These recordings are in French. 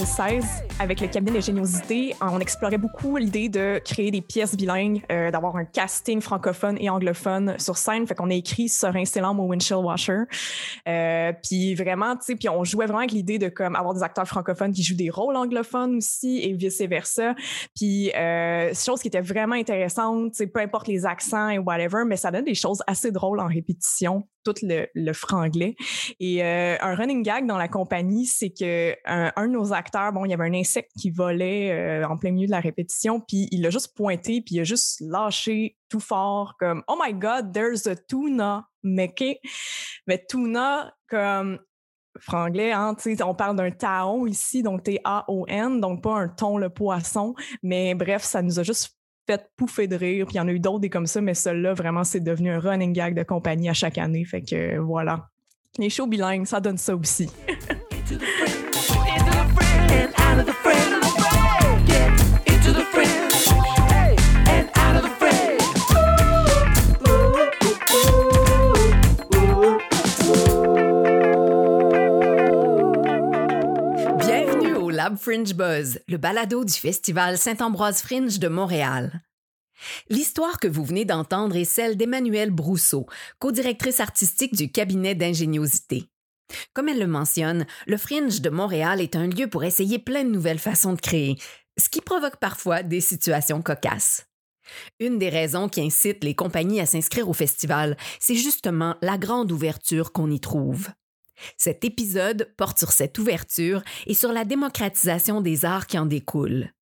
au Fringe en 2016 avec le cabinet d'ingéniosité. On explorait beaucoup l'idée de créer des pièces bilingues, euh, d'avoir un casting francophone et anglophone sur scène. Fait qu'on a écrit Serein Célam au Windshield Washer. Euh, puis vraiment, tu sais, puis on jouait vraiment avec l'idée de comme avoir des acteurs francophones qui jouent des rôles anglophones aussi et vice versa. Puis euh, chose qui était vraiment intéressante, peu importe les accents et whatever, mais ça donne des choses assez drôles en répétition tout le, franglais. Et euh, un running gag dans la compagnie, c'est que un, un, de nos acteurs, bon, il y avait un insecte qui volait euh, en plein milieu de la répétition, puis il l'a juste pointé, puis il a juste lâché tout fort comme Oh my God, there's a tuna, mais mais tuna comme franglais, hein, on parle d'un taon ici, donc T-A-O-N, donc pas un ton le poisson, mais bref, ça nous a juste fait de rire. Puis il y en a eu d'autres des comme ça, mais celui-là, vraiment, c'est devenu un running gag de compagnie à chaque année. Fait que voilà. Les shows bilingues, ça donne ça aussi. Fringe Buzz, le balado du Festival Saint-Ambroise Fringe de Montréal. L'histoire que vous venez d'entendre est celle d'Emmanuelle Brousseau, co-directrice artistique du cabinet d'ingéniosité. Comme elle le mentionne, le Fringe de Montréal est un lieu pour essayer plein de nouvelles façons de créer, ce qui provoque parfois des situations cocasses. Une des raisons qui incite les compagnies à s'inscrire au festival, c'est justement la grande ouverture qu'on y trouve. Cet épisode porte sur cette ouverture et sur la démocratisation des arts qui en découle.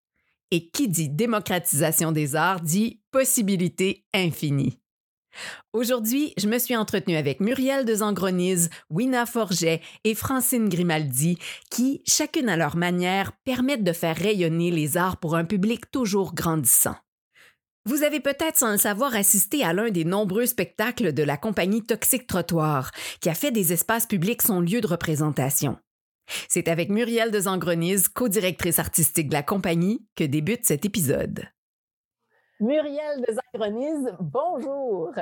Et qui dit démocratisation des arts dit possibilité infinie. Aujourd'hui, je me suis entretenue avec Muriel de Zangronise, Wina Forget et Francine Grimaldi, qui, chacune à leur manière, permettent de faire rayonner les arts pour un public toujours grandissant. Vous avez peut-être sans le savoir assisté à l'un des nombreux spectacles de la compagnie Toxique Trottoir, qui a fait des espaces publics son lieu de représentation. C'est avec Muriel de Zangrenise, co-directrice artistique de la compagnie, que débute cet épisode. Muriel de Zangrenise, bonjour.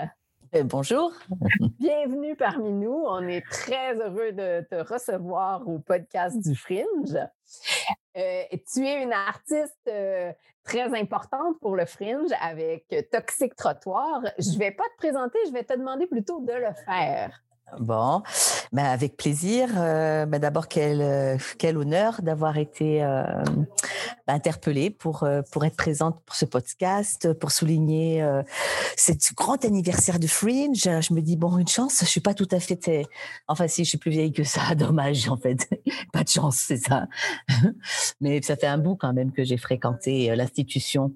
Euh, bonjour. Bienvenue parmi nous. On est très heureux de te recevoir au podcast du Fringe. Euh, tu es une artiste euh, très importante pour le Fringe avec Toxic Trottoir. Je vais pas te présenter, je vais te demander plutôt de le faire. Bon, ben avec plaisir. Ben D'abord, quel, euh, quel honneur d'avoir été euh, interpellée pour, euh, pour être présente pour ce podcast, pour souligner euh, ce grand anniversaire de Fringe. Je me dis, bon, une chance, je suis pas tout à fait... Enfin, si, je suis plus vieille que ça, dommage, en fait. pas de chance, c'est ça. Mais ça fait un bout quand même que j'ai fréquenté l'institution.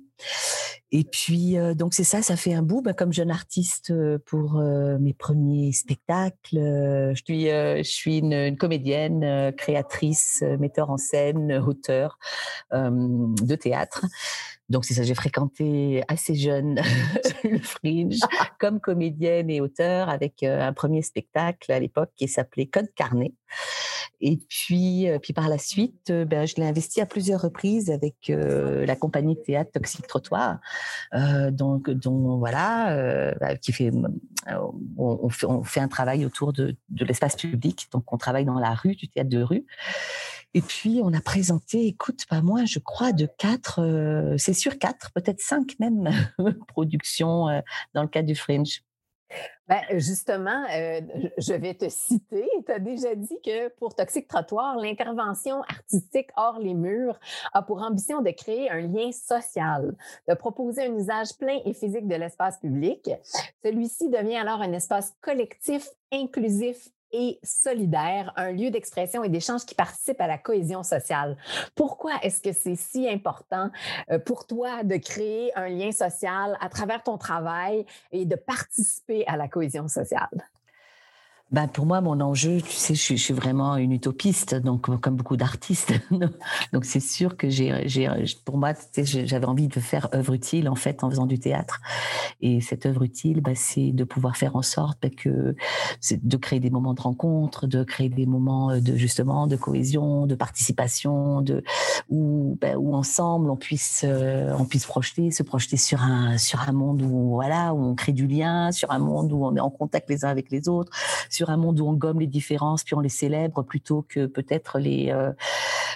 Et puis, euh, donc c'est ça, ça fait un bout. Bah, comme jeune artiste euh, pour euh, mes premiers spectacles, je suis, une comédienne, créatrice, metteur en scène, auteur de théâtre. Donc c'est ça, j'ai fréquenté assez jeune le Fringe comme comédienne et auteur avec un premier spectacle à l'époque qui s'appelait Code Carnet. Et puis, puis par la suite, ben, je l'ai investi à plusieurs reprises avec la compagnie de théâtre Toxique Trottoir, euh, donc, dont voilà, euh, bah, qui fait on, fait, on fait un travail autour de, de l'espace public. Donc, on travaille dans la rue, du théâtre de rue. Et puis, on a présenté, écoute, pas moins, je crois, de quatre, euh, c'est sûr quatre, peut-être cinq même productions euh, dans le cadre du Fringe. Ben, justement, euh, je vais te citer. Tu as déjà dit que pour Toxic Trottoir, l'intervention artistique hors les murs a pour ambition de créer un lien social, de proposer un usage plein et physique de l'espace public. Celui-ci devient alors un espace collectif, inclusif et solidaire, un lieu d'expression et d'échange qui participe à la cohésion sociale. Pourquoi est-ce que c'est si important euh, pour toi de créer un lien social à travers ton travail et de participer à la cohésion sociale? Ben pour moi, mon enjeu, tu sais, je, suis vraiment une utopiste, donc comme beaucoup d'artistes. donc c'est sûr que j'ai, j'ai, pour moi, j'avais envie de faire œuvre utile en fait en faisant du théâtre. Et cette œuvre utile, ben, c'est de pouvoir faire en sorte ben, que, de créer des moments de rencontre, de créer des moments de justement de cohésion, de participation, de où, où ensemble on puisse, euh, on puisse projeter, se projeter sur un sur un monde où voilà où on crée du lien, sur un monde où on est en contact les uns avec les autres un monde où on gomme les différences puis on les célèbre plutôt que peut-être les euh,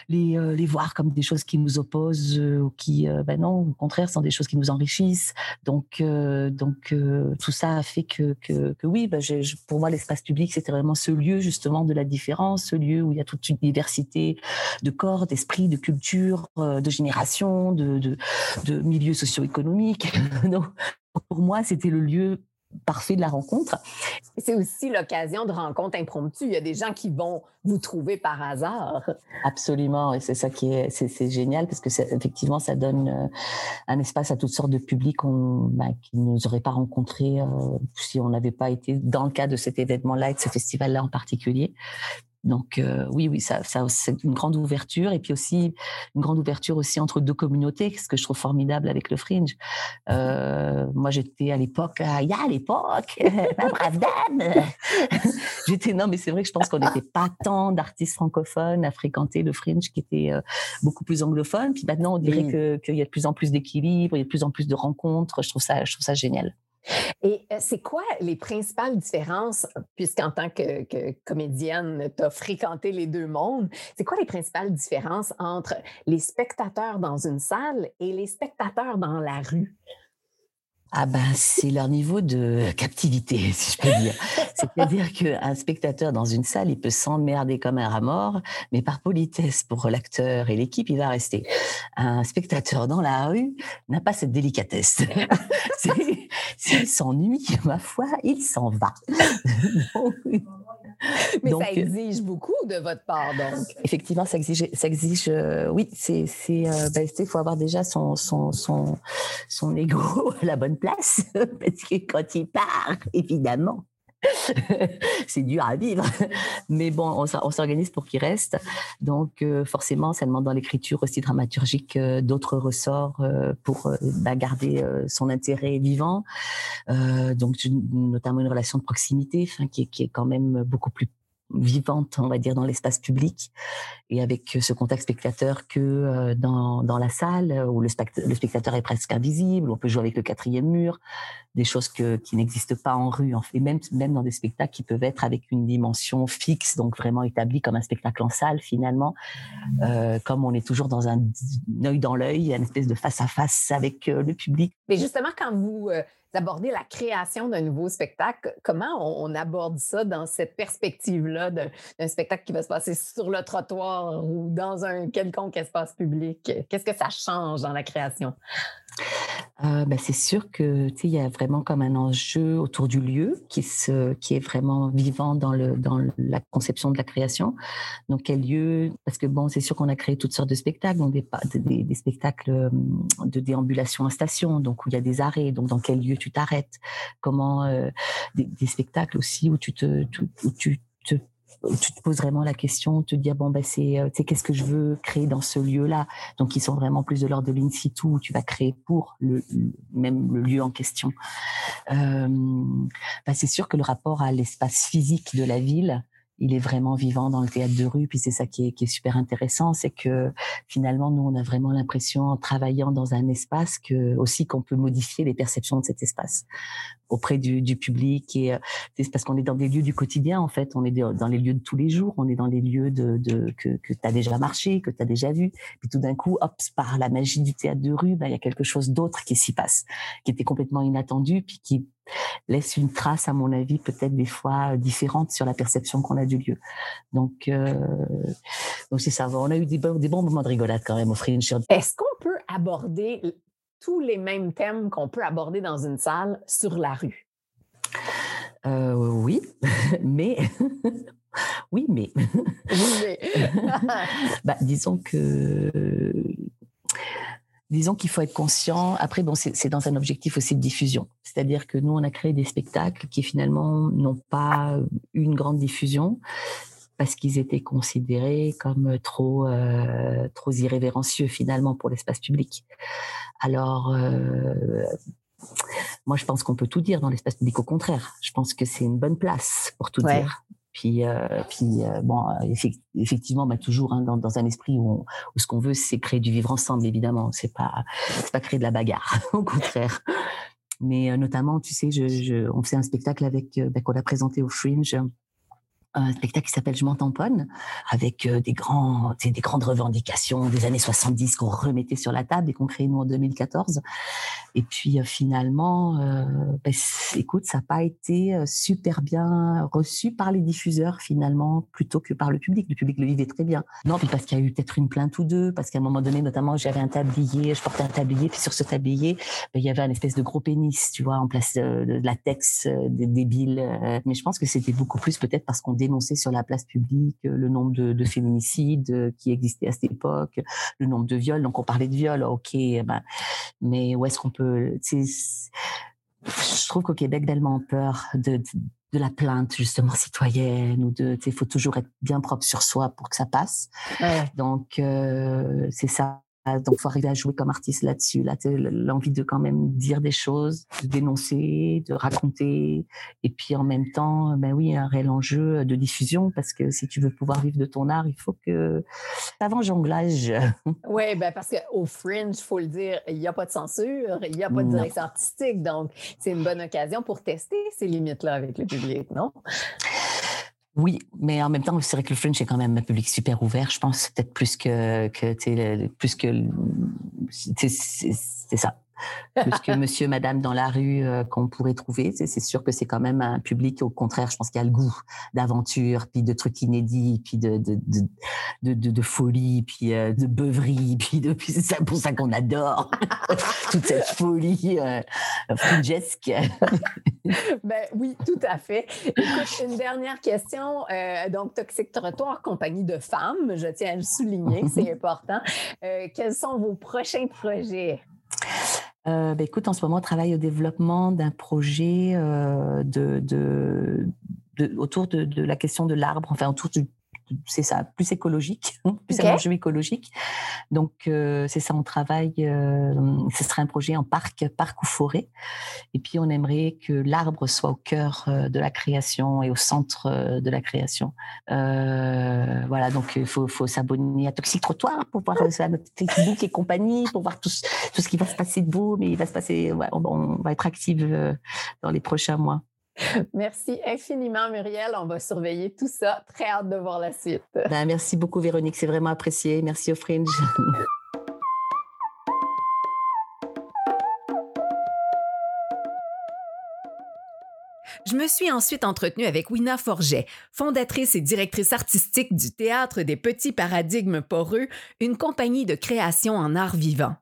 les, les voir comme des choses qui nous opposent ou qui, ben non, au contraire, sont des choses qui nous enrichissent. Donc, donc tout ça a fait que, que, que oui, ben, pour moi, l'espace public, c'était vraiment ce lieu justement de la différence, ce lieu où il y a toute une diversité de corps, d'esprit, de culture, de génération, de, de, de milieux socio-économiques. pour moi, c'était le lieu parfait de la rencontre. C'est aussi l'occasion de rencontres impromptues. Il y a des gens qui vont vous trouver par hasard. Absolument, et c'est ça qui est, c'est, génial parce que effectivement, ça donne euh, un espace à toutes sortes de publics ben, qui ne nous auraient pas rencontrés euh, si on n'avait pas été dans le cadre de cet événement-là et de ce festival-là en particulier. Donc euh, oui, oui, ça, ça c'est une grande ouverture et puis aussi une grande ouverture aussi entre deux communautés, ce que je trouve formidable avec le Fringe. Euh, moi, j'étais à l'époque, il y a à l'époque, ma brave dame. j'étais non, mais c'est vrai que je pense qu'on n'était pas tant d'artistes francophones à fréquenter le Fringe, qui était euh, beaucoup plus anglophone. Puis maintenant, on dirait que qu'il y a de plus en plus d'équilibre, il y a de plus en plus de rencontres. Je trouve ça, je trouve ça génial. Et euh, c'est quoi les principales différences, puisqu'en tant que, comédienne, tu as fréquenté les deux mondes, c'est quoi les principales différences entre les spectateurs dans une salle et les spectateurs dans la rue? Ah ben, c'est leur niveau de captivité, si je peux dire. C'est-à-dire qu'un spectateur dans une salle, il peut s'emmerder comme un rat mort, mais par politesse pour l'acteur et l'équipe, il va rester. Un spectateur dans la rue n'a pas cette délicatesse. S'il s'ennuie, ma foi, il s'en va. Mais ça exige beaucoup de votre part, donc. Effectivement, ça exige, ça exige euh, oui, c'est, c'est, euh, ben, il faut avoir déjà son, son, son, son ego à la bonne place, parce que quand il part, évidemment, c'est dur à vivre. Mais bon, on, s'organise pour qu'il reste. Donc, euh, forcément, ça demande dans l'écriture aussi dramaturgique euh, d'autres ressorts euh, pour bah, garder son intérêt vivant. donc, notamment une relation de proximité qui, qui, est quand même beaucoup plus vivante, on va dire, dans l'espace public et avec ce contact spectateur que euh, dans, dans la salle où le, spectateur est presque invisible, on peut jouer avec le quatrième mur, des choses qui n'existent pas en rue, fait, même, même dans des spectacles qui peuvent être avec une dimension fixe, donc vraiment établie comme un spectacle en salle finalement, euh, comme on est toujours dans un, œil dans l'œil, une espèce de face à face avec euh, le public. Mais justement, quand vous d'aborder la création d'un nouveau spectacle. Comment on, aborde ça dans cette perspective-là d'un spectacle qui va se passer sur le trottoir ou dans un quelconque espace public? Qu'est-ce que ça change dans la création? Euh, ben, c'est sûr que il y a vraiment comme un enjeu autour du lieu qui se qui est vraiment vivant dans le dans la conception de la création. Donc quel lieu? Parce que bon, c'est sûr qu'on a créé toutes sortes de spectacles, donc des, des, des, spectacles de déambulation en station, donc où il y a des arrêts. Donc dans quel lieu tu t'arrêtes Comment euh, des, spectacles aussi où tu te où tu te tu te poses vraiment la question, te dire bon ben c'est euh, qu'est-ce que je veux créer dans ce lieu-là? Donc ils sont vraiment plus de l'ordre de l'in situ où tu vas créer pour le même le lieu en question. Euh, ben, c'est sûr que le rapport à l'espace physique de la ville il est vraiment vivant dans le théâtre de rue. Puis c'est ça qui est, qui est, super intéressant, c'est que finalement, nous, on a vraiment l'impression, en travaillant dans un espace, que aussi qu'on peut modifier les perceptions de cet espace auprès du, du public. Et euh, c'est parce qu'on est dans des lieux du quotidien, en fait. On est dans les lieux de tous les jours. On est dans les lieux de, de que, que tu as déjà marché, que tu as déjà vu. Puis tout d'un coup, hop, par la magie du théâtre de rue, ben, il y a quelque chose d'autre qui s'y passe, qui était complètement inattendu, puis qui laisse une trace, à mon avis, peut-être des fois différente sur la perception qu'on a du lieu. Donc, euh, donc c'est ça. On a eu des bons, des bons moments de rigolade quand même au Fringe. Est-ce qu'on peut aborder tous les mêmes thèmes qu'on peut aborder dans une salle sur la rue? Euh, oui, mais oui, mais. Oui, mais. bah, disons que disons qu'il faut être conscient. Après, bon, c'est dans un objectif aussi de diffusion. C'est-à-dire que nous, on a créé des spectacles qui finalement n'ont pas eu une grande diffusion parce qu'ils étaient considérés comme trop euh, trop irrévérencieux finalement pour l'espace public. Alors euh, moi, je pense qu'on peut tout dire dans l'espace public. Au contraire, je pense que c'est une bonne place pour tout dire. Puis, euh, puis euh, bon, effectivement, bah, toujours hein, dans, dans, un esprit où, où ce qu'on veut, c'est créer du vivre ensemble, évidemment. C'est pas, c'est pas créer de la bagarre, au contraire. Mais euh, notamment, tu sais, je, je, on faisait un spectacle avec, bah, qu'on a présenté au Fringe un spectacle qui s'appelle Je m'en tamponne, avec des, grands, des grandes revendications des années 70 qu'on remettait sur la table et qu'on créait nous en 2014. Et puis finalement, ben, écoute, ça n'a pas été super bien reçu par les diffuseurs finalement, plutôt que par le public. Le public le vivait très bien. Non, puis parce qu'il y a eu peut-être une plainte ou deux, parce qu'à un moment donné, notamment, j'avais un tablier, je portais un tablier, puis sur ce tablier, ben, il y avait un espèce de gros pénis, tu vois, en place de, de latex débile. Mais je pense que c'était beaucoup plus peut-être parce qu'on dénoncer sur la place publique euh, le nombre de, féminicides euh, qui existaient à cette époque, le nombre de viols. Donc on parlait de viols, ok, ben, mais où est-ce qu'on peut... Je trouve qu'au Québec, tellement peur de, de, la plainte justement citoyenne ou de, il faut toujours être bien propre sur soi pour que ça passe. Donc euh, c'est ça donc, faut arriver à jouer comme artiste là-dessus. Là, l'envie de quand même dire des choses, de dénoncer, de raconter, et puis en même temps, ben oui, un réel enjeu de diffusion parce que si tu veux pouvoir vivre de ton art, il faut que avant jonglage. Oui, ben parce qu'au Fringe, faut le dire, il n'y a pas de censure, il n'y a pas de direction artistique, donc c'est une bonne occasion pour tester ces limites-là avec le public, non? Oui, mais en même temps, c'est vrai que le Fringe est quand même un public super ouvert. Je pense peut-être plus que, que plus que c'est ça plus que monsieur, madame dans la rue euh, qu'on pourrait trouver. C'est sûr que c'est quand même un public, au contraire, je pense qu'il y a le goût d'aventure, puis de trucs inédits, puis de, de, de, de, de folie, puis euh, de beuverie, puis, de, c'est pour ça qu'on adore toute cette folie euh, ben oui, tout à fait. Écoute, une dernière question. donc, Toxic Trottoir, compagnie de femmes, je tiens à le souligner, c'est important. quels sont vos prochains projets? Euh, ben, écoute, en ce moment, on travaille au développement d'un projet euh, de, autour de, la question de l'arbre, enfin autour du, c'est ça, plus écologique, plus un enjeu écologique. Donc, euh, c'est ça, on travaille, euh, ce serait un projet en parc, parc ou forêt. Et puis, on aimerait que l'arbre soit au cœur euh, de la création et au centre de la création. voilà, donc il faut, faut s'abonner à Toxic Trottoir pour voir à notre Facebook et compagnie, pour voir tout, tout ce qui va se passer de beau, mais il va se passer, on, on va être active dans les prochains mois. Merci infiniment, Muriel. On va surveiller tout ça. Très hâte de voir la suite. Ben, merci beaucoup, Véronique. C'est vraiment apprécié. Merci au Fringe. Je me suis ensuite entretenue avec Wina Forget, fondatrice et directrice artistique du Théâtre des Petits Paradigmes Poreux, une compagnie de création en art vivant.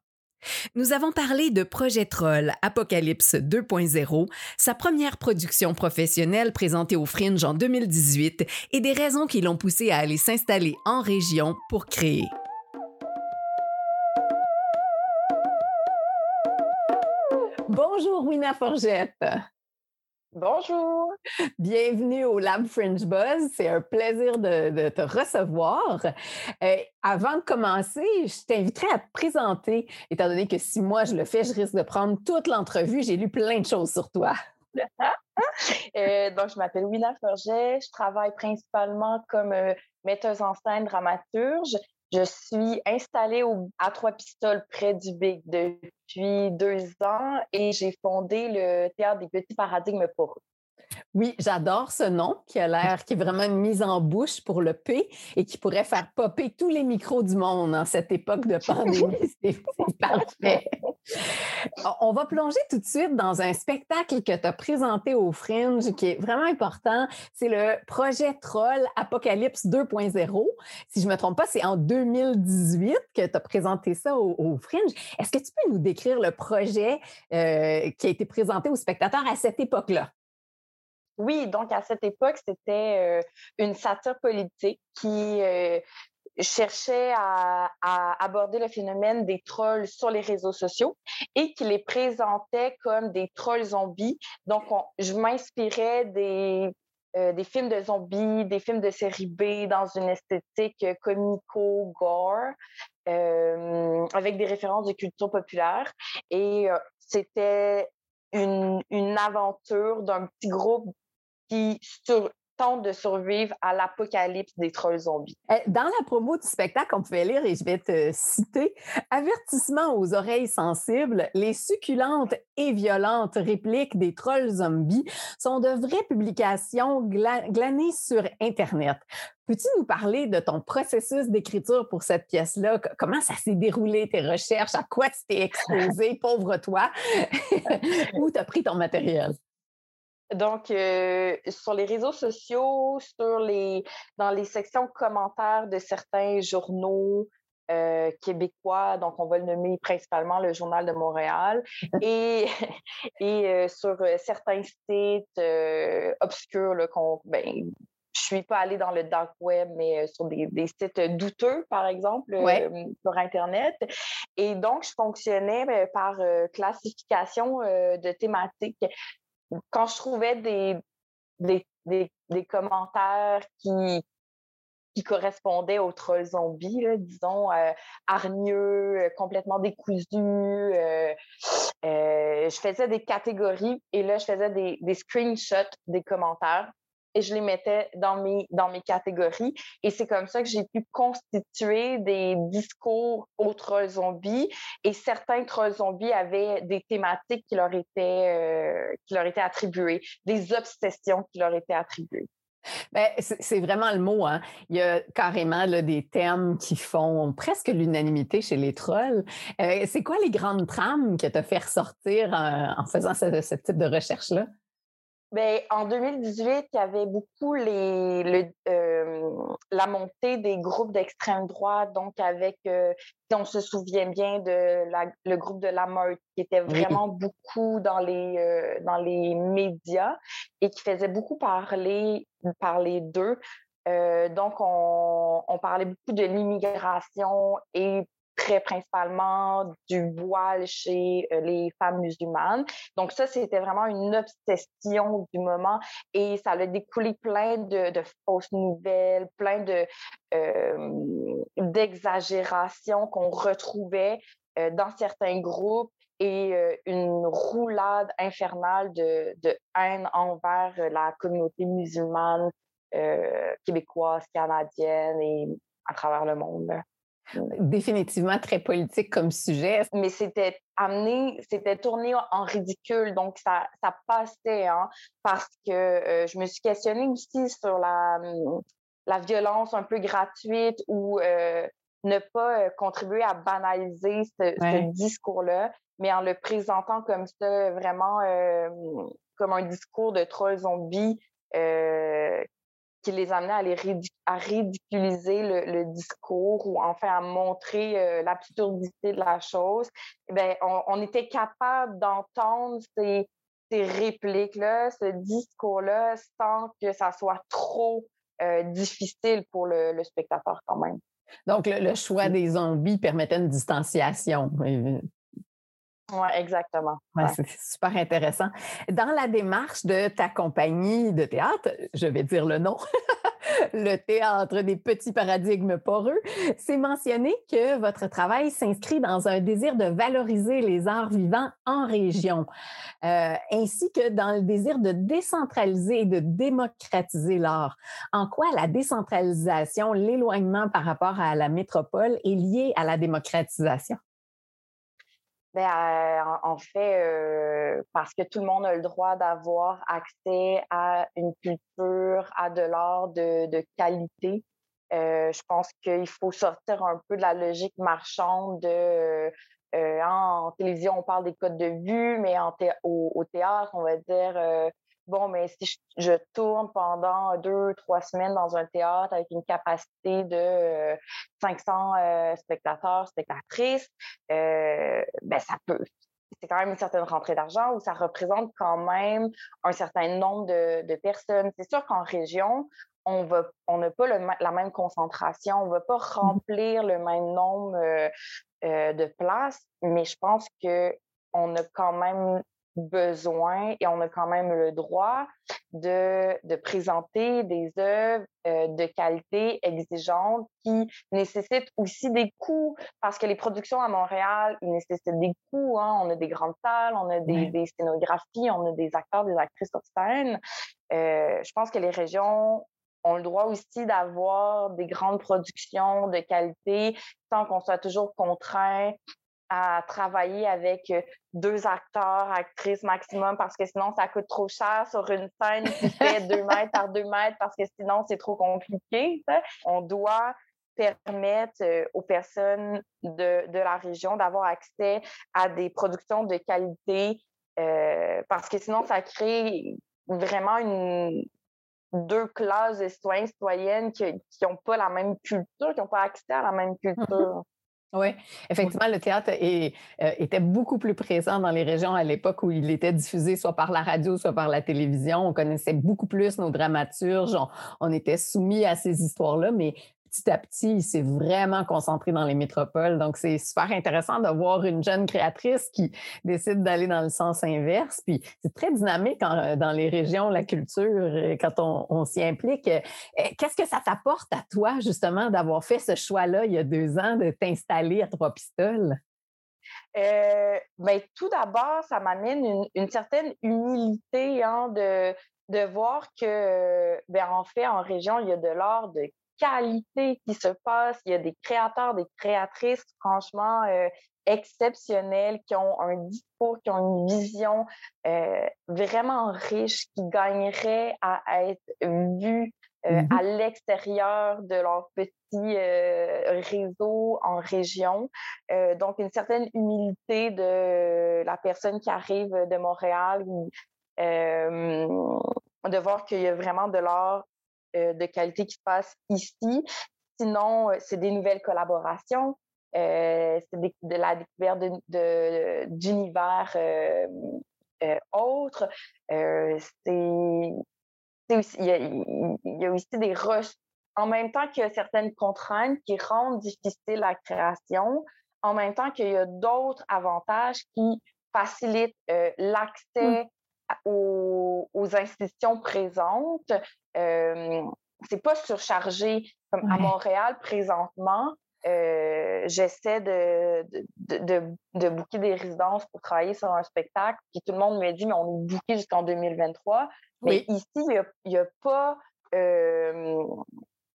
Nous avons parlé de Projet Troll Apocalypse 2.0, sa première production professionnelle présentée au Fringe en 2018 et des raisons qui l'ont poussé à aller s'installer en région pour créer. Bonjour Wina Forgette. Bonjour. Bienvenue au Lab Fringe Buzz. C'est un plaisir de, te recevoir. Euh, avant de commencer, je t'inviterai à te présenter, étant donné que si moi je le fais, je risque de prendre toute l'entrevue. J'ai lu plein de choses sur toi. Euh, donc, je m'appelle Wina Forget. Je travaille principalement comme euh, metteuse en scène dramaturge. Je suis installée à Trois-Pistoles près du Big depuis deux ans et j'ai fondé le Théâtre des Petits Paradigmes pour eux. Oui, j'adore ce nom qui a l'air, qui est vraiment une mise en bouche pour le P et qui pourrait faire popper tous les micros du monde en cette époque de pandémie. C'est parfait. On va plonger tout de suite dans un spectacle que tu as présenté au Fringe qui est vraiment important. C'est le projet Troll Apocalypse 2.0. Si je ne me trompe pas, c'est en 2018 que tu as présenté ça au, Fringe. Est-ce que tu peux nous décrire le projet euh, qui a été présenté aux spectateurs à cette époque-là? Oui, donc à cette époque, c'était euh, une satire politique qui euh, cherchait à, aborder le phénomène des trolls sur les réseaux sociaux et qui les présentait comme des trolls zombies. Donc, je m'inspirais des, euh, des films de zombies, des films de série B dans une esthétique comico-gore. avec des références de culture populaire. Et c'était une aventure d'un petit groupe qui, sur, tente de survivre à l'apocalypse des trolls zombies. Eh, dans la promo du spectacle, on pouvait lire, et je vais te citer, avertissement aux oreilles sensibles, les succulentes et violentes répliques des trolls zombies sont de vraies publications glanées sur Internet. Peux-tu nous parler de ton processus d'écriture pour cette pièce-là? Comment ça s'est déroulé, tes recherches? À quoi tu t'es exposé, pauvre toi? Où tu as pris ton matériel? Donc, euh, sur les réseaux sociaux, sur les, dans les sections commentaires de certains journaux euh, québécois, donc on va le nommer principalement le Journal de Montréal, et, et euh, sur certains sites obscurs, qu'on, ben, je suis pas allée dans le dark web, mais sur des, sites douteux, par exemple, sur Internet. Et donc, je fonctionnais ben, par classification de thématiques quand je trouvais des, des, des, commentaires qui, qui correspondaient aux trolls zombies, disons, euh, hargneux, euh, complètement décousus. Euh, je faisais des catégories et là, je faisais des, des screenshots des commentaires et je les mettais dans mes, dans mes catégories. Et c'est comme ça que j'ai pu constituer des discours aux trolls zombies. Et certains trolls zombies avaient des thématiques qui leur étaient, euh, qui leur étaient attribuées, des obsessions qui leur étaient attribuées. Ben, c'est vraiment le mot. Hein. Il y a carrément là, des thèmes qui font presque l'unanimité chez les trolls. Euh, c'est quoi les grandes trames que tu as fait ressortir en, faisant ce type de recherche-là? Bien, en 2018, il y avait beaucoup les, le, euh, la montée des groupes d'extrême droite, donc avec, euh, si on se souvient bien de la, le groupe de la Meute, qui était vraiment beaucoup dans les, euh, dans les médias et qui faisait beaucoup parler, parler d'eux. donc, on, on parlait beaucoup de l'immigration et très principalement du voile chez euh, les femmes musulmanes. Donc ça, c'était vraiment une obsession du moment et ça a découlé plein de, fausses nouvelles, plein de euh, d'exagérations qu'on retrouvait euh, dans certains groupes et une roulade infernale de, de, haine envers la communauté musulmane québécoise, canadienne et à travers le monde définitivement très politique comme sujet. Mais c'était amené, c'était tourné en ridicule, donc ça, ça passait, hein, parce que euh, je me suis questionnée aussi sur la, hum, la violence un peu gratuite ou euh, ne pas euh, contribuer à banaliser ce, discours-là, mais en le présentant comme ça, vraiment comme un discours de troll zombie qui les amenait à, les à ridiculiser le, discours ou enfin à montrer euh, l'absurdité de la chose, eh bien, on, était capable d'entendre ces, ces répliques-là, ce discours-là, sans que ça soit trop euh, difficile pour le, le, spectateur quand même. Donc, le, choix des zombies permettait une distanciation. Oui, exactement. C'est super intéressant. Dans la démarche de ta compagnie de théâtre, je vais dire le nom, le théâtre des petits paradigmes poreux, c'est mentionné que votre travail s'inscrit dans un désir de valoriser les arts vivants en région, euh, ainsi que dans le désir de décentraliser et de démocratiser l'art. En quoi la décentralisation, l'éloignement par rapport à la métropole est lié à la démocratisation? Ben, euh, en fait, euh, parce que tout le monde a le droit d'avoir accès à une culture, à de l'art de, de qualité. Euh, je pense qu'il faut sortir un peu de la logique marchande de en télévision, on parle des codes de vue, mais en au, au, théâtre, on va dire bon, mais si je, tourne pendant deux, trois semaines dans un théâtre avec une capacité de 500 euh, euh, spectateurs, spectatrices, euh, ben ça peut. C'est quand même une certaine rentrée d'argent où ça représente quand même un certain nombre de, personnes. C'est sûr qu'en région, on va, on n'a pas la même concentration, on ne va pas mmh remplir le même nombre de places, mais je pense que on a quand même besoin et on a quand même le droit de, de présenter des œuvres euh, de qualité exigeante qui nécessitent aussi des coûts parce que les productions à Montréal, ils nécessitent des coûts. Hein. On a des grandes salles, on a des, des, scénographies, on a des acteurs, des actrices sur scène. Euh, je pense que les régions ont le droit aussi d'avoir des grandes productions de qualité sans qu'on soit toujours contraint à travailler avec euh, deux acteurs, actrices maximum, parce que sinon, ça coûte trop cher sur une scène qui fait deux mètres par deux mètres, parce que sinon, c'est trop compliqué. On doit permettre euh, aux personnes de, de la région d'avoir accès à des productions de qualité, euh, parce que sinon, ça crée vraiment une, deux classes de citoyens, citoyennes qui n'ont pas la même culture, qui n'ont pas accès à la même mm-hmm. culture. Oui, effectivement, le théâtre euh, était beaucoup plus présent dans les régions à l'époque où il était diffusé soit par la radio, soit par la télévision. On connaissait beaucoup plus nos dramaturges, on était soumis à ces histoires-là, mais petit à petit, il s'est vraiment concentré dans les métropoles. Donc, c'est super intéressant de voir une jeune créatrice qui décide d'aller dans le sens inverse. Puis, c'est très dynamique dans les régions, la culture, quand on, s'y implique. Eh, qu'est-ce que ça t'apporte à toi, justement, d'avoir fait ce choix-là il y a deux ans, de t'installer à Trois-Pistoles? Euh, ben, tout d'abord, ça m'amène une, certaine humilité hein, de, de voir que, ben, en fait, en région, il y a de l'art de qualité qui se passe. Il y a des créateurs, des créatrices franchement euh, exceptionnels qui ont un discours, qui ont une vision euh, vraiment riche, qui gagneraient à, être vus euh, mm-hmm. à l'extérieur de leur petit réseau en région. donc, une certaine humilité de la personne qui arrive de Montréal, de voir qu'il y a vraiment de l'art euh, de qualité qui se passe ici. Sinon, euh, c'est des nouvelles collaborations, euh, c'est de la découverte d'univers de, autres. c'est il y, a, aussi des rushs. En même temps qu'il y a certaines contraintes qui rendent difficile la création, en même temps qu'il y a d'autres avantages qui facilitent l'accès aux, institutions présentes. Euh, c'est pas surchargé comme à Montréal présentement. Euh, j'essaie de, de, de, de, booker des résidences pour travailler sur un spectacle. Puis tout le monde me dit, mais on est booké jusqu'en 2023. Mais ici, il n'y a, a, pas. Euh,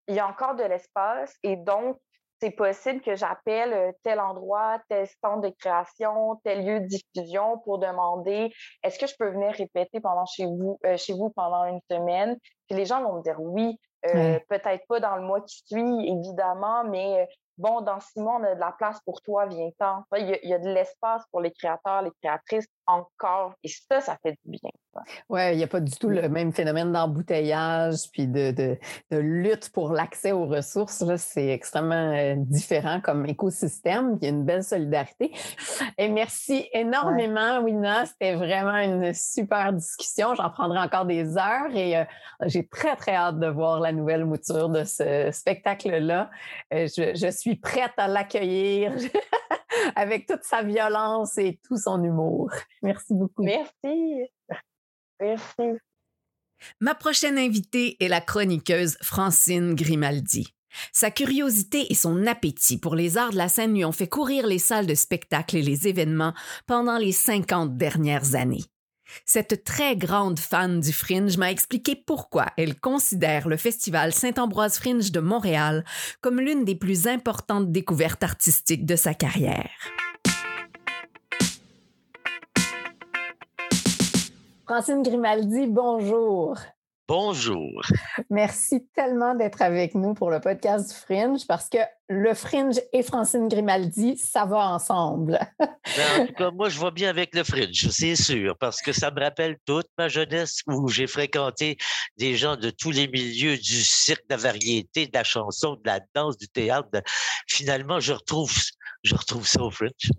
il y a encore de l'espace et donc c'est possible que j'appelle euh, tel endroit, tel centre de création, tel lieu de diffusion pour demander est-ce que je peux venir répéter pendant chez vous, euh, chez vous pendant une semaine? Puis les gens vont me dire oui, euh, peut-être pas dans le mois qui suit, évidemment, mais bon, dans six mois, on a de la place pour toi, viens-t'en. Il, il y, a de l'espace pour les créateurs, les créatrices encore. Et ça, ça fait du bien. Oui, il n'y a pas du tout le même phénomène d'embouteillage puis de, de, de, lutte pour l'accès aux ressources. C'est extrêmement euh, différent comme écosystème. Il y a une belle solidarité. Et merci énormément, Wina. C'était vraiment une super discussion. J'en prendrai encore des heures et euh, j'ai très, très hâte de voir la nouvelle mouture de ce spectacle-là. Euh, je, je suis prête à l'accueillir. avec toute sa violence et tout son humour. Merci beaucoup. Merci. Merci. Ma prochaine invitée est la chroniqueuse Francine Grimaldi. Sa curiosité et son appétit pour les arts de la scène lui ont fait courir les salles de spectacle et les événements pendant les 50 dernières années. Cette très grande fan du Fringe m'a expliqué pourquoi elle considère le Festival Saint-Ambroise Fringe de Montréal comme l'une des plus importantes découvertes artistiques de sa carrière. Francine Grimaldi, bonjour. Bonjour. Merci tellement d'être avec nous pour le podcast du Fringe parce que le Fringe et Francine Grimaldi, ça va ensemble. Ben, en tout cas, moi, je vois bien avec le Fringe, c'est sûr, parce que ça me rappelle toute ma jeunesse où j'ai fréquenté des gens de tous les milieux du cirque, de la variété, de la chanson, de la danse, du théâtre. Finalement, je retrouve je retrouve ça au Fringe.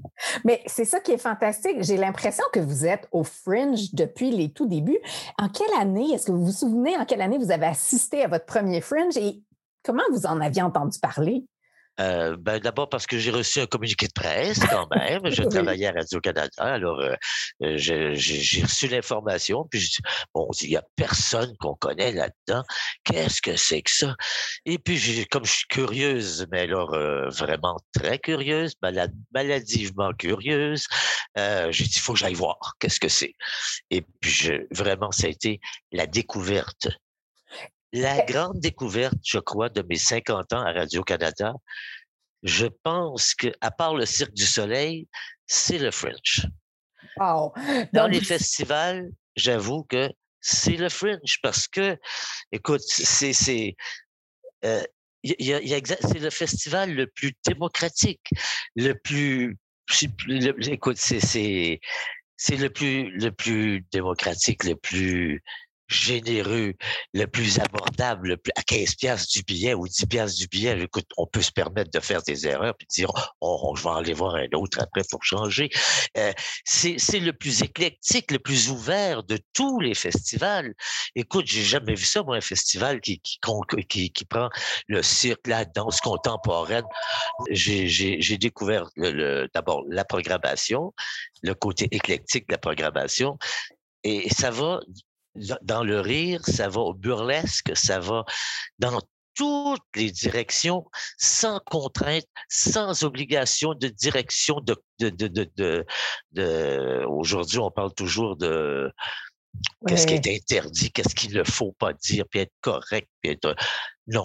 Mais c'est ça qui est fantastique. J'ai l'impression que vous êtes au Fringe depuis les tout débuts. En quelle année, est-ce que vous vous souvenez en quelle année vous avez assisté à votre premier Fringe et comment vous en aviez entendu parler? Euh, ben, D'abord parce que j'ai reçu un communiqué de presse quand même. Je travaillais à Radio-Canada, alors euh, euh, j'ai reçu l'information, puis je dis, bon, il n'y a personne qu'on connaît là-dedans. Qu'est-ce que c'est que ça? Et puis, comme je suis curieuse, mais alors vraiment très curieuse, malade, maladivement curieuse, j'ai dit, il faut que j'aille voir. Qu'est-ce que c'est? Et puis, je, vraiment, ça a été la découverte la grande découverte, je crois, de mes 50 ans à Radio-Canada, je pense que, à part le Cirque du Soleil, c'est le French. Dans les festivals, j'avoue que c'est le French parce que, écoute, c'est c'est euh, c'est le festival le plus démocratique, le plus, écoute, c'est c'est le plus le plus démocratique, le plus généreux, le plus abordable, le plus, à 15 piastres du billet ou 10 piastres du billet, écoute, on peut se permettre de faire des erreurs puis de dire, oh, je vais aller voir un autre après pour changer. Euh, c'est le plus éclectique, le plus ouvert de tous les festivals. Écoute, j'ai jamais vu ça, moi, un festival qui, qui, qui, qui prend le cirque, la danse contemporaine. J'ai découvert le, d'abord la programmation, le côté éclectique de la programmation, et ça va dans le rire, ça va au burlesque, ça va dans toutes les directions, sans contrainte, sans obligation de direction de, de, de, de, aujourd'hui on parle toujours de qu'est-ce qui est interdit, qu'est-ce qu'il ne faut pas dire, puis être correct, puis être non,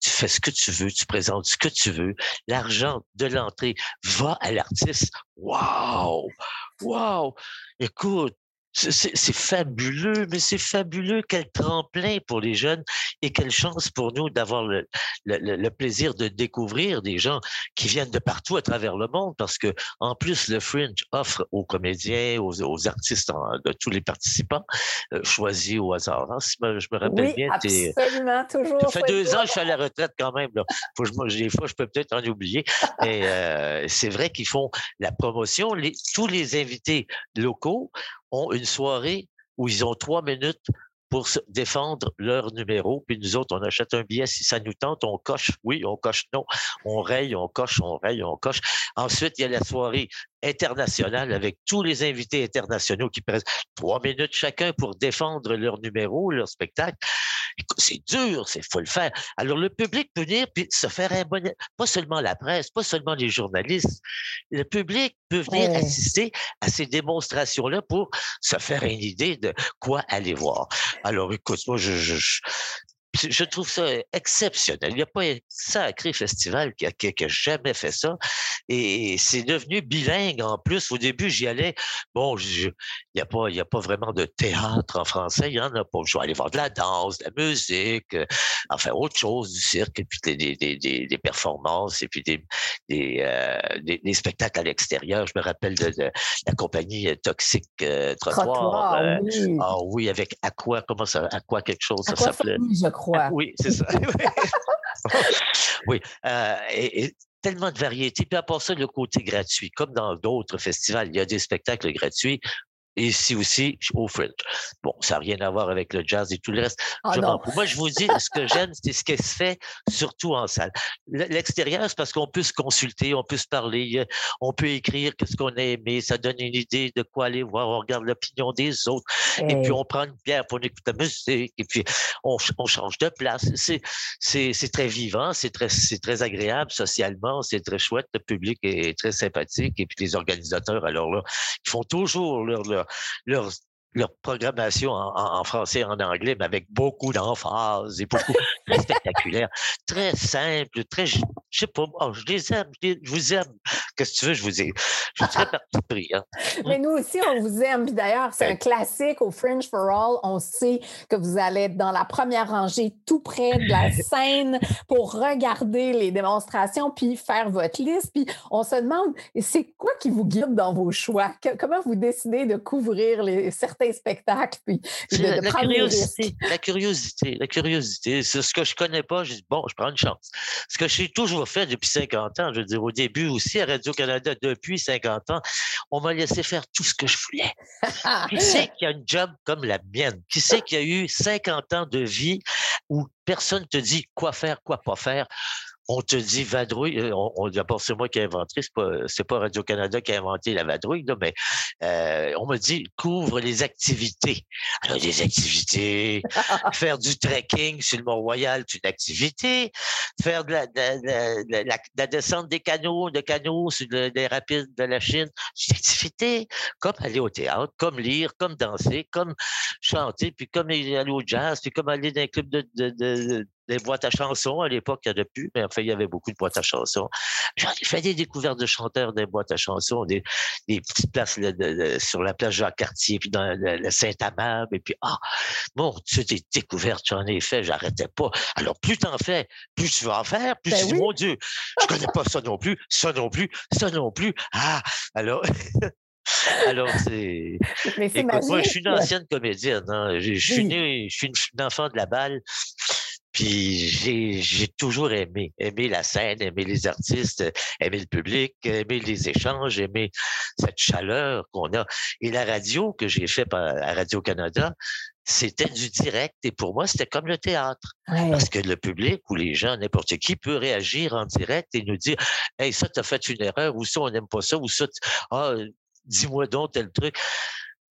tu fais ce que tu veux, tu présentes ce que tu veux. L'argent de l'entrée va à l'artiste. Waouh! Waouh! Écoute, c'est fabuleux, mais c'est fabuleux. Quel tremplin pour les jeunes et quelle chance pour nous d'avoir le, le, plaisir de découvrir des gens qui viennent de partout à travers le monde parce que, en plus, le Fringe offre aux comédiens, aux, artistes, de tous les participants euh, choisis au hasard. Hein, si je me rappelle oui, bien. Absolument, toujours. Ça fait deux ans que je suis à la retraite quand même. Là. Faut je, des fois, je peux peut-être en oublier. Mais euh, c'est vrai qu'ils font la promotion. Les, tous les invités locaux ont une soirée où ils ont trois minutes pour défendre leur numéro. Puis nous autres, on achète un billet si ça nous tente, on coche oui, on coche non, on raye, on coche, on raye, on coche. Ensuite, il y a la soirée internationale avec tous les invités internationaux qui prennent trois minutes chacun pour défendre leur numéro, leur spectacle. C'est dur, c'est faut le faire. Alors le public peut venir puis se faire un bon, pas seulement la presse, pas seulement les journalistes. Le public peut venir assister à ces démonstrations-là pour se faire une idée de quoi aller voir. Alors écoute, moi je, je, je trouve ça exceptionnel. Il n'y a pas un sacré festival qui a, qui a, jamais fait ça. Et c'est devenu bilingue en plus. Au début, j'y allais. Bon, il n'y a, pas, a pas vraiment de théâtre en français. Il y en a pas. Je vais aller voir de la danse, de la musique, euh, enfin autre chose, du cirque, et puis des, des, des, des performances, et puis des, des, euh, des, spectacles à l'extérieur. Je me rappelle de, la compagnie euh, Toxique Trottoir. oui. Ah oui, avec Aqua, comment ça, Aqua quelque chose, ça s'appelait. Je crois. Ah, oui, c'est ça. oui. Euh, et, tellement de variétés. Puis à part ça, le côté gratuit. Comme dans d'autres festivals, il y a des spectacles gratuits. Et ici aussi, au Fringe. Bon, ça n'a rien à voir avec le jazz et tout le reste. Ah Moi, je vous dis, ce que j'aime, c'est ce qui se fait surtout en salle. L'extérieur, c'est parce qu'on peut se consulter, on peut se parler, on peut écrire qu'est-ce qu'on a aimé, ça donne une idée de quoi aller voir, on regarde l'opinion des autres, et puis on prend une bière pour écouter la musique, et puis on, on change de place. C'est très vivant, c'est très, très agréable socialement, c'est très chouette, le public est très sympathique, et puis les organisateurs, alors là, ils font toujours leur leur, leurs leur, programmation en, français et en anglais, mais avec beaucoup d'emphase et beaucoup très spectaculaire, très simple, très, je sais pas, oh, je les aime, je, vous aime. Qu'est-ce que tu veux, je vous ai, je suis très parti hein. Mais nous aussi, on vous aime. Puis d'ailleurs, c'est un classique au Fringe for All. On sait que vous allez être dans la première rangée, tout près de la scène, pour regarder les démonstrations, puis faire votre liste. Puis on se demande, c'est quoi qui vous guide dans vos choix? comment vous décidez de couvrir les, certains spectacles? Puis, de, la, curiosité, la curiosité, la curiosité. C'est ce que je connais pas, je dis, bon, je prends une chance. Ce que j'ai toujours fait depuis 50 ans, je veux dire, au début aussi à Radio-Canada, depuis 50 ans, on m'a laissé faire tout ce que je voulais. qui sait qu'il y a une job comme la mienne? Qui sait qu'il y a eu 50 ans de vie où personne te dit quoi faire, quoi pas faire? On te dit vadrouille. Euh, on, on d'abord, c'est moi qui ai inventé, c'est pas, c'est pas Radio-Canada qui a inventé la vadrouille, là, mais euh, on me dit couvre les activités. Alors, des activités, faire du trekking sur le Mont-Royal, c'est une activité. Faire de la, de, la, de la, descente des canaux, de canaux sur les rapides de la Chine, c'est une activité. Comme aller au théâtre, comme lire, comme danser, comme chanter, puis comme aller au jazz, puis comme aller dans un club de, de, de des boîtes à chansons. À l'époque, il n'y en a plus, mais enfin, il y avait beaucoup de boîtes à chansons. J'en ai fait des découvertes de chanteurs des boîtes à chansons, des, des petites places sur la plage Jacques-Cartier, puis dans le, Saint-Amable, et puis, ah, bon, tu des découvertes, j'en ai fait, j'arrêtais pas. Alors, plus t'en fais, plus tu vas en faire, plus ben tu dis, mon Dieu, je connais pas ça non plus, ça non plus, ça non plus. Ah, alors... Alors, c'est. Moi, je suis une ancienne comédienne. Hein. Je, je, suis né, je suis une enfant de la balle. Puis j'ai toujours aimé, aimé la scène, aimé les artistes, aimé le public, aimé les échanges, aimé cette chaleur qu'on a. Et la radio que j'ai fait à Radio-Canada, c'était du direct et pour moi, c'était comme le théâtre. Parce que le public ou les gens, n'importe qui, peut réagir en direct et nous dire Hey, ça, t'as fait une erreur, ou ça, on n'aime pas ça, ou ça, ah, dis-moi donc tel truc.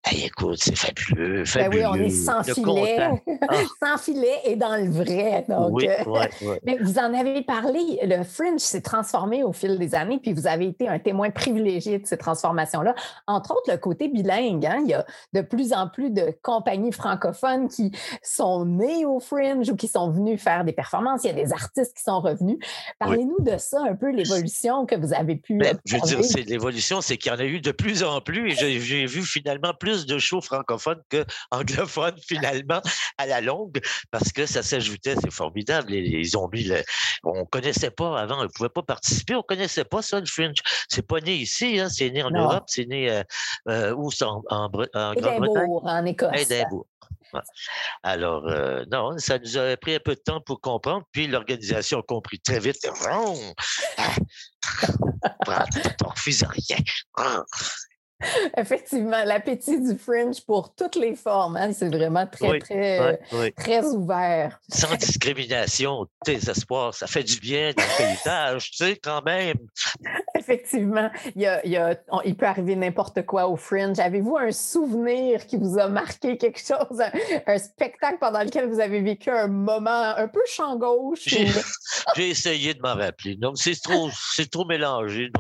Hey, écoute, c'est fabuleux, fabuleux. Ben oui, on est sans filet, ah. sans filet et dans le vrai. Donc, oui, euh, Mais vous en avez parlé, le Fringe s'est transformé au fil des années, puis vous avez été un témoin privilégié de ces transformations-là. Entre autres, le côté bilingue. Hein? Il y a de plus en plus de compagnies francophones qui sont nées au Fringe ou qui sont venues faire des performances. Il y a des artistes qui sont revenus. Parlez-nous de ça, un peu l'évolution que vous avez pu. Ben, je veux dire, c'est l'évolution, c'est qu'il y en a eu de plus en plus et j'ai vu finalement plus de shows francophones qu'anglophones, finalement, à la longue, parce que ça s'ajoutait, c'est formidable. Ils ont mis le. On connaissait pas avant, on ne pouvait pas participer, on connaissait pas ça, le Fringe. C'est pas né ici, hein, c'est né en Europe, c'est né euh, euh, où en, en, en Grande-Bretagne? en Écosse. Alors, euh, non, ça nous a pris un peu de temps pour comprendre, puis l'organisation a compris très vite. Ah, on refuse rien. Effectivement, l'appétit du Fringe pour toutes les formes, hein, c'est vraiment très, très, très ouvert. Sans discrimination, tes espoirs, ça fait du bien dans le paysage, tu sais, quand même. Effectivement, il, y a, il peut arriver n'importe quoi au Fringe. Avez-vous un souvenir qui vous a marqué quelque chose, un, spectacle pendant lequel vous avez vécu un moment un peu champ gauche? J'ai essayé de m'en rappeler. Non, c'est trop, trop mélangé.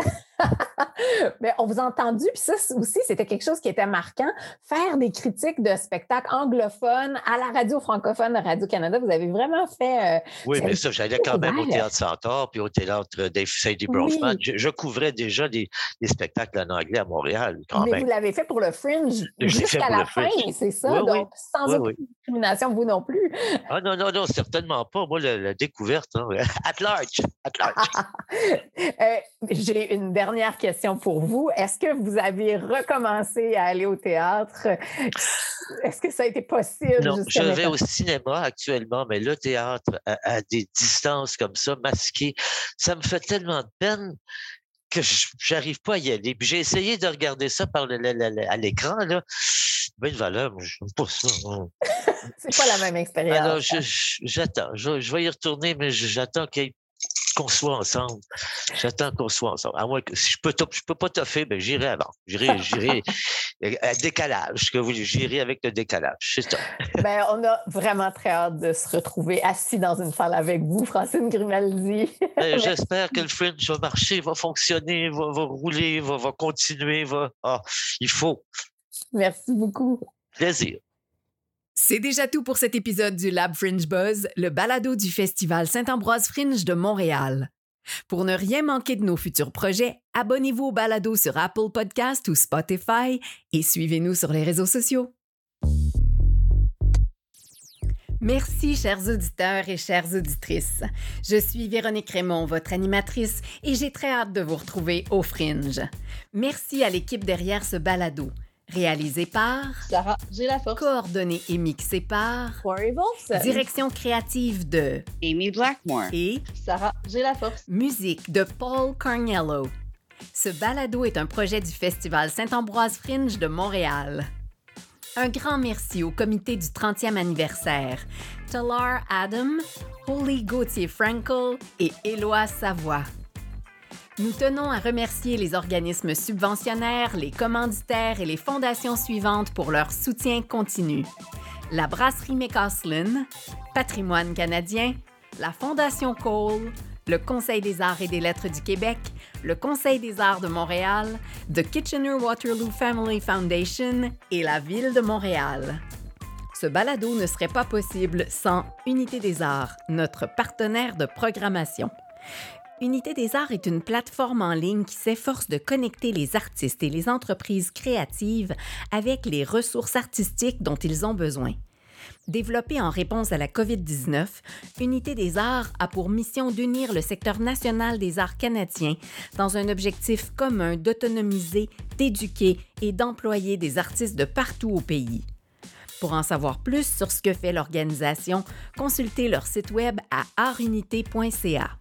Mais on vous a entendu, puis ça aussi, c'était quelque chose qui était marquant. Faire des critiques de spectacles anglophones à la radio francophone de Radio-Canada, vous avez vraiment fait. Euh, oui, mais ça, j'allais quand même au Théâtre Centaure puis au Théâtre Dave Sadie Bronfman. Je, couvrais déjà des, spectacles en anglais à Montréal, quand mais vous l'avez fait pour le Fringe jusqu'à la fin, c'est ça? donc, sans aucune discrimination, vous non plus. Ah non, non, non, certainement pas. Moi, la, découverte, hein, at large, at large. Euh, j'ai une dernière question pour vous. Est-ce que vous avez recommencé à aller au théâtre? Est-ce que ça a été possible? Non, je vais au cinéma actuellement, mais le théâtre à, des distances comme ça, masqué, ça me fait tellement de peine que j'arrive pas à y aller. j'ai essayé de regarder ça par à l'écran, là. Ben, valeur, je n'aime pas ça. C'est pas la même expérience. Alors, j'attends. Je, je, vais y retourner, mais j'attends qu'il y ait qu'on soit ensemble. J'attends qu'on soit ensemble. À moins que si je peux, je peux pas toffer, ben j'irai avant. J'irai, j'irai à décalage. Que vous, j'irai avec le décalage. C'est ça. ben, on a vraiment très hâte de se retrouver assis dans une salle avec vous, Francine Grimaldi. Ben, j'espère que le Fringe va marcher, va fonctionner, va, rouler, va, va continuer. Va... Ah, il faut. Merci beaucoup. Plaisir. C'est déjà tout pour cet épisode du Lab Fringe Buzz, le balado du Festival Saint-Ambroise Fringe de Montréal. Pour ne rien manquer de nos futurs projets, abonnez-vous au balado sur Apple Podcast ou Spotify et suivez-nous sur les réseaux sociaux. Merci, chers auditeurs et chères auditrices. Je suis Véronique Raymond, votre animatrice, et j'ai très hâte de vous retrouver au Fringe. Merci à l'équipe derrière ce balado. Réalisé par Sarah J'ai la force. Coordonné et mixé par Direction créative de Amy Blackmore et Sarah J'ai la force. Musique de Paul Carniello. Ce balado est un projet du Festival Saint-Ambroise Fringe de Montréal. Un grand merci au comité du 30e anniversaire, Talar Adam, Holly Gauthier-Frankel et Éloi Savoie. Nous tenons à remercier les organismes subventionnaires, les commanditaires et les fondations suivantes pour leur soutien continu. La brasserie McCaslin, Patrimoine canadien, la Fondation Cole, le Conseil des arts et des lettres du Québec, le Conseil des arts de Montréal, The Kitchener-Waterloo Family Foundation et la Ville de Montréal. Ce balado ne serait pas possible sans Unité des arts, notre partenaire de programmation. Unité des arts est une plateforme en ligne qui s'efforce de connecter les artistes et les entreprises créatives avec les ressources artistiques dont ils ont besoin. Développée en réponse à la COVID-19, Unité des arts a pour mission d'unir le secteur national des arts canadiens dans un objectif commun d'autonomiser, d'éduquer et d'employer des artistes de partout au pays. Pour en savoir plus sur ce que fait l'organisation, consultez leur site web à artunité.ca.